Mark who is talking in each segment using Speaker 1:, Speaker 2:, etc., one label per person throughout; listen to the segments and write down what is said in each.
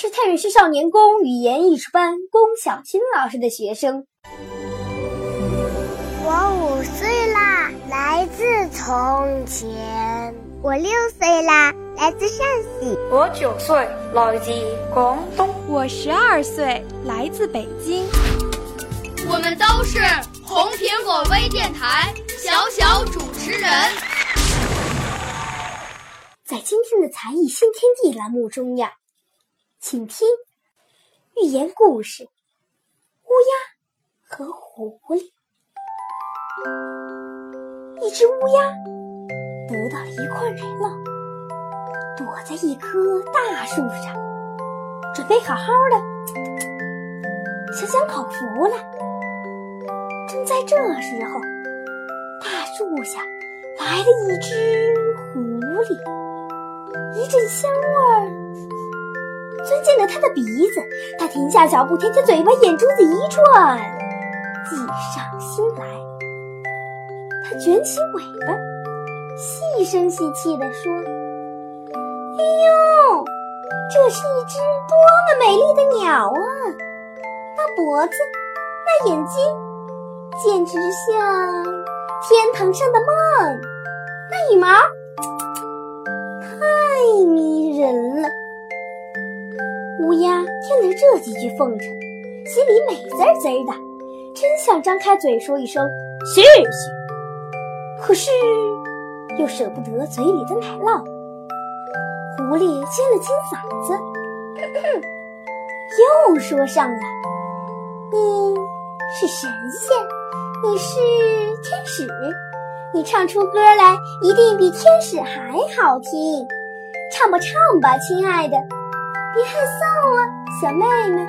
Speaker 1: 是太原市少年宫语言艺术班龚小军老师的学生。
Speaker 2: 我五岁啦，来自从前。我六岁啦，来自陕西。
Speaker 3: 我九岁，来自广东。
Speaker 4: 我十二岁，来自北京。
Speaker 5: 我们都是红苹果微电台小小主持人。
Speaker 1: 在今天的才艺新天地栏目中呀，请听寓言故事：乌鸦和狐狸。一只乌鸦。得到了一块奶酪，躲在一棵大树上，准备好好的享享口福了。正在这时候，大树下来了一只狐狸，一阵香味儿钻进了它的鼻子，它停下脚步，舔舔嘴巴，眼珠子一转，计上心来，它卷起尾巴。细声细气地说：“哎呦，这是一只多么美丽的鸟啊！那脖子，那眼睛，简直像天堂上的梦。那羽毛，太迷人了。”乌鸦听了这几句奉承，心里美滋滋的，真想张开嘴说一声谢谢。可是。又舍不得嘴里的奶酪，狐狸清了清嗓子，咳咳又说上了：“你是神仙，你是天使，你唱出歌来一定比天使还好听。唱吧唱吧，亲爱的，别害臊啊，小妹妹，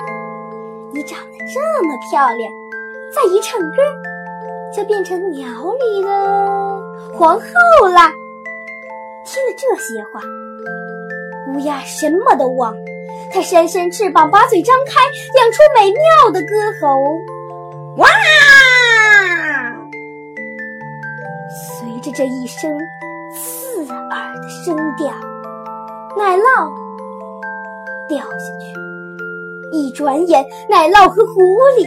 Speaker 1: 你长得这么漂亮，再一唱歌，就变成鸟里的。”皇后啦！听了这些话，乌鸦什么都忘。它扇扇翅膀，把嘴张开，亮出美妙的歌喉。哇！随着这一声刺耳的声调，奶酪掉下去。一转眼，奶酪和狐狸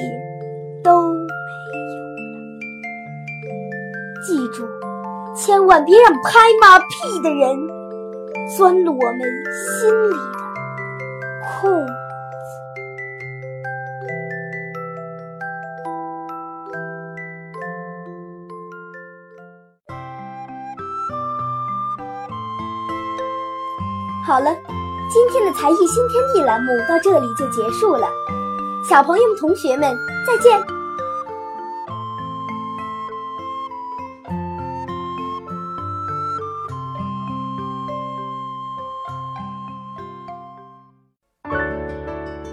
Speaker 1: 都没有了。记住。千万别让拍马屁的人钻了我们心里的空。好了，今天的才艺新天地栏目到这里就结束了，小朋友们、同学们，再见。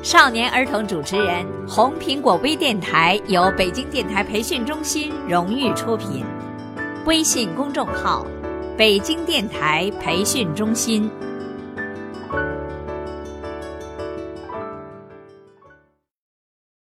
Speaker 6: 少年儿童主持人，红苹果微电台由北京电台培训中心荣誉出品，微信公众号：北京电台培训中心。